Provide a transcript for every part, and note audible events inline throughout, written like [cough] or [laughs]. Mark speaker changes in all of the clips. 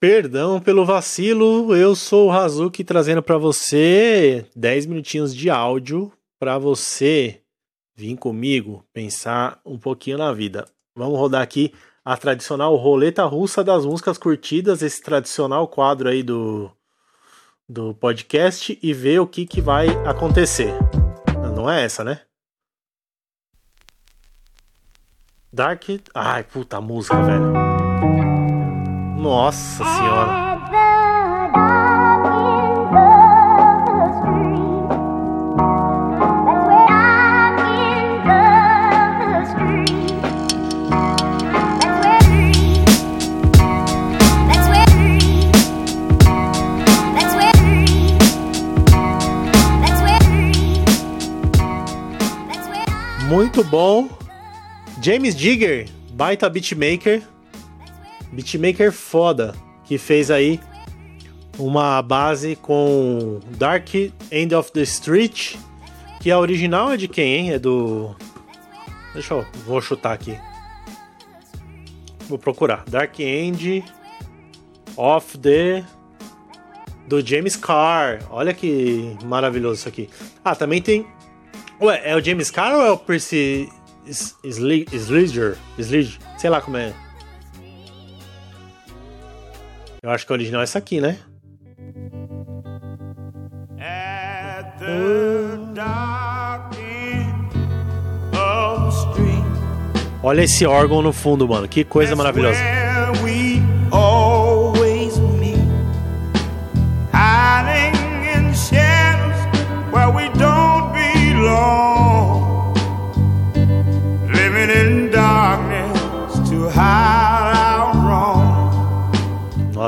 Speaker 1: Perdão pelo vacilo, eu sou o Hazuki trazendo para você 10 minutinhos de áudio para você vir comigo pensar um pouquinho na vida. Vamos rodar aqui a tradicional roleta russa das músicas curtidas, esse tradicional quadro aí do, do podcast e ver o que, que vai acontecer. Não é essa, né? Dark. Ai, puta música, velho. Nossa senhora. Muito bom. James Jigger, baita beatmaker beatmaker foda que fez aí uma base com Dark End of the Street, que a original é de quem, hein? É do. Deixa eu. Vou chutar aqui. Vou procurar. Dark End of the. Do James Carr. Olha que maravilhoso isso aqui. Ah, também tem. Ué, é o James Carr ou é o Percy Slidger? Slidger? Sei lá como é. Eu acho que o original é essa aqui, né? Olha esse órgão no fundo, mano. Que coisa maravilhosa.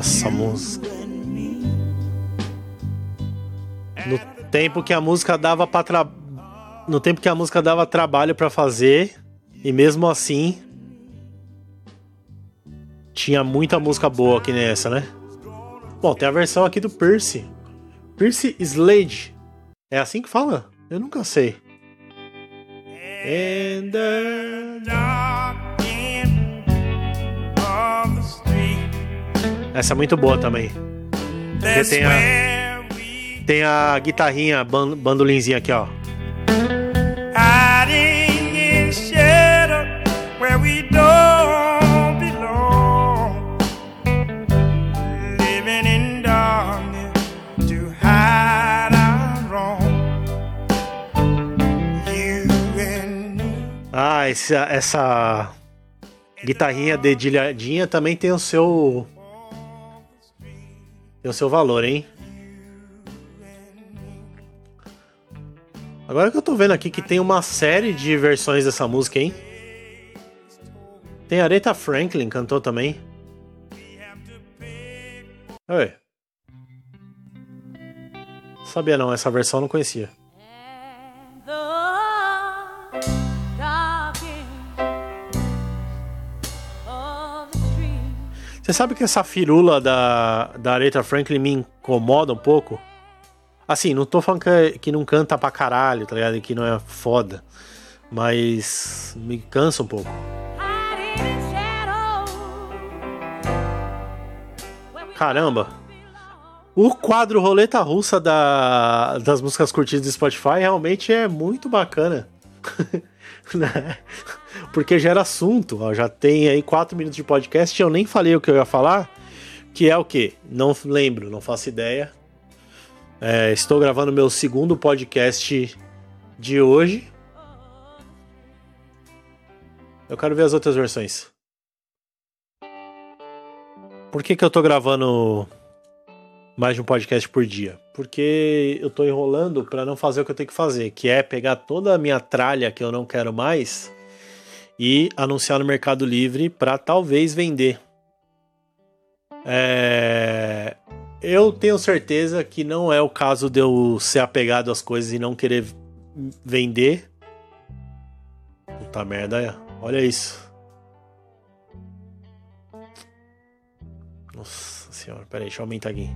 Speaker 1: Nossa, música. No tempo que a música dava para tra... no tempo que a música dava trabalho para fazer e mesmo assim tinha muita música boa aqui nessa, né? Bom, tem a versão aqui do Percy. Percy Slade. É assim que fala? Eu nunca sei. And the... Essa é muito boa também. Porque tem a, tem a guitarrinha, bandolinzinha aqui, ó. Ah, essa, essa guitarrinha dedilhadinha também tem o seu tem o seu valor, hein? Agora que eu tô vendo aqui que tem uma série de versões dessa música, hein? Tem Aretha Franklin cantou também. Oi. Sabia não, essa versão eu não conhecia. Você sabe que essa firula da, da Aretha Franklin me incomoda um pouco? Assim, não tô falando que, que não canta pra caralho, tá ligado? Que não é foda. Mas me cansa um pouco. Caramba! O quadro Roleta Russa da, das músicas curtidas do Spotify realmente é muito bacana. [laughs] né? Porque gera assunto. Ó, já tem aí quatro minutos de podcast eu nem falei o que eu ia falar. Que é o que? Não lembro, não faço ideia. É, estou gravando meu segundo podcast de hoje. Eu quero ver as outras versões. Por que, que eu tô gravando mais de um podcast por dia? Porque eu tô enrolando para não fazer o que eu tenho que fazer, que é pegar toda a minha tralha que eu não quero mais e anunciar no Mercado Livre para talvez vender. É... Eu tenho certeza que não é o caso de eu ser apegado às coisas e não querer vender. Puta merda, olha isso. Nossa senhora, peraí, deixa eu aumentar aqui.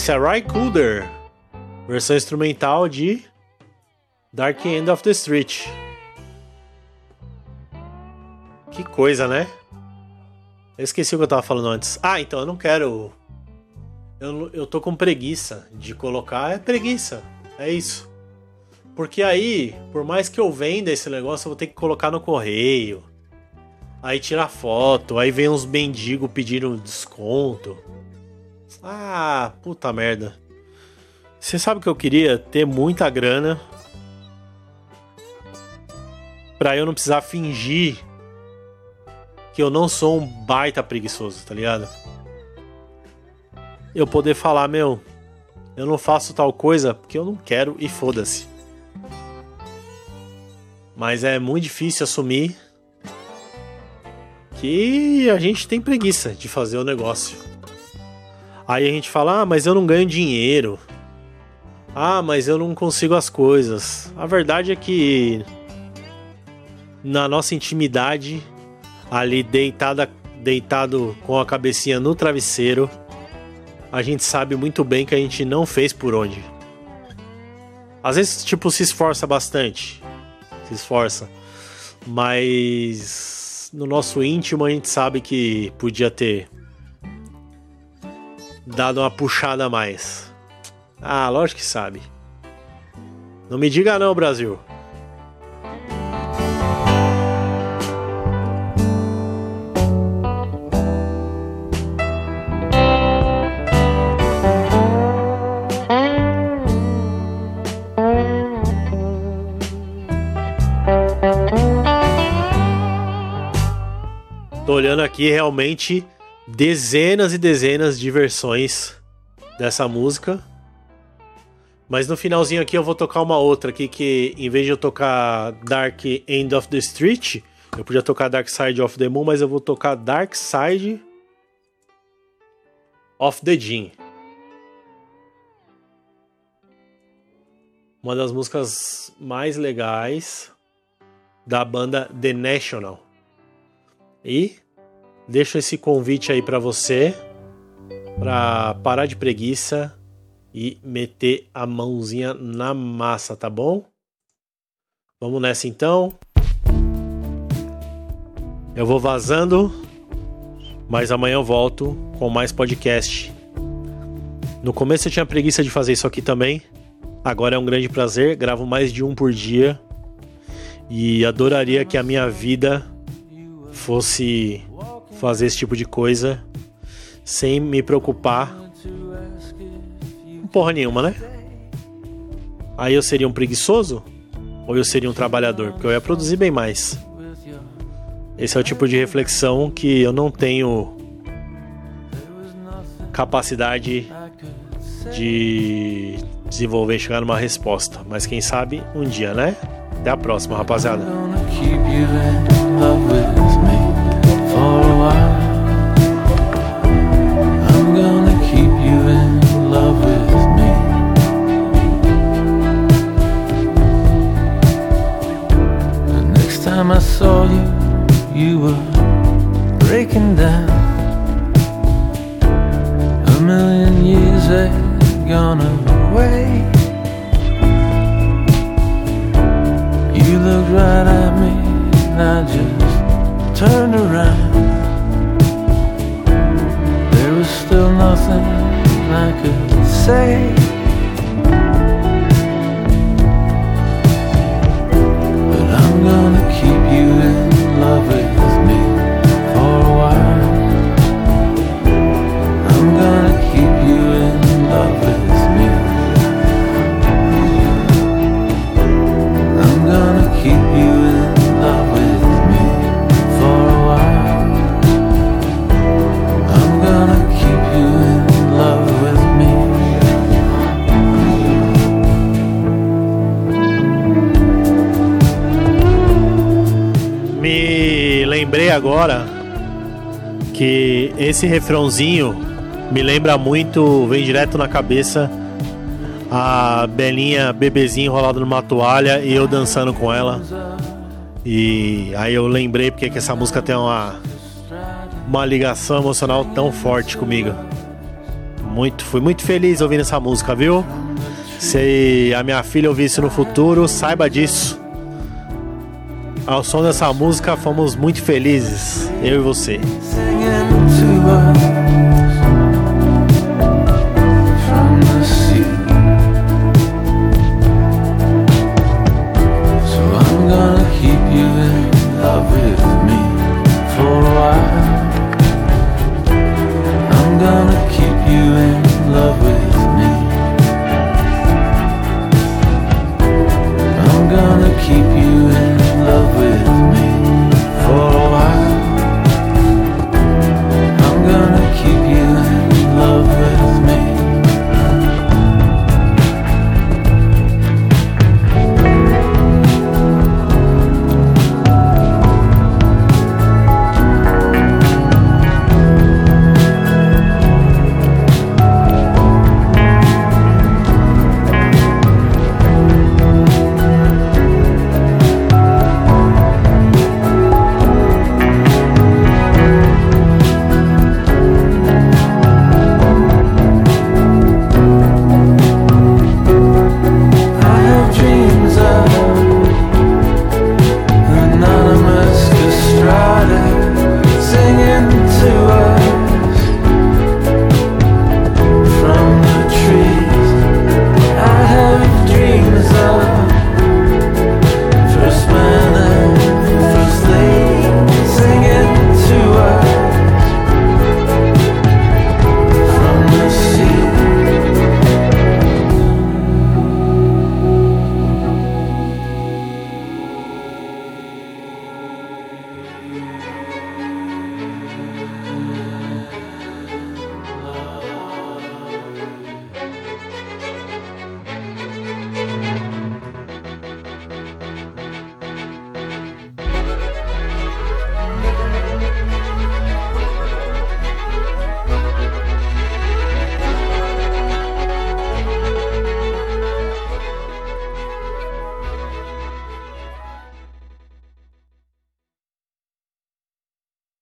Speaker 1: Esse é Ry Cooder, versão instrumental de Dark End of the Street. Que coisa, né? Eu esqueci o que eu tava falando antes. Ah, então eu não quero. Eu, eu tô com preguiça de colocar. É preguiça. É isso. Porque aí, por mais que eu venda esse negócio, eu vou ter que colocar no correio. Aí tirar foto, aí vem uns mendigos pedindo desconto. Ah, puta merda. Você sabe que eu queria ter muita grana pra eu não precisar fingir que eu não sou um baita preguiçoso, tá ligado? Eu poder falar, meu, eu não faço tal coisa porque eu não quero e foda-se. Mas é muito difícil assumir que a gente tem preguiça de fazer o negócio. Aí a gente fala: "Ah, mas eu não ganho dinheiro. Ah, mas eu não consigo as coisas". A verdade é que na nossa intimidade, ali deitada, deitado com a cabecinha no travesseiro, a gente sabe muito bem que a gente não fez por onde. Às vezes, tipo, se esforça bastante. Se esforça. Mas no nosso íntimo a gente sabe que podia ter dado uma puxada a mais. Ah, lógico que sabe. Não me diga não, Brasil. Tô olhando aqui realmente dezenas e dezenas de versões dessa música. Mas no finalzinho aqui eu vou tocar uma outra aqui que em vez de eu tocar Dark End of the Street, eu podia tocar Dark Side of the Moon, mas eu vou tocar Dark Side of the Jean. Uma das músicas mais legais da banda The National. E deixo esse convite aí para você para parar de preguiça e meter a mãozinha na massa, tá bom? Vamos nessa então. Eu vou vazando, mas amanhã eu volto com mais podcast. No começo eu tinha preguiça de fazer isso aqui também. Agora é um grande prazer, gravo mais de um por dia. E adoraria que a minha vida fosse fazer esse tipo de coisa sem me preocupar porra nenhuma, né? Aí eu seria um preguiçoso ou eu seria um trabalhador? Porque eu ia produzir bem mais. Esse é o tipo de reflexão que eu não tenho capacidade de desenvolver chegar numa resposta. Mas quem sabe um dia, né? Até a próxima, rapaziada. There was still nothing I could say. But I'm gonna keep you in love. Esse refrãozinho me lembra muito, vem direto na cabeça a Belinha bebezinha enrolada numa toalha e eu dançando com ela. E aí eu lembrei porque que essa música tem uma uma ligação emocional tão forte comigo. Muito, fui muito feliz ouvindo essa música, viu? Se a minha filha ouvisse no futuro, saiba disso. Ao som dessa música, fomos muito felizes, eu e você.
Speaker 2: Singing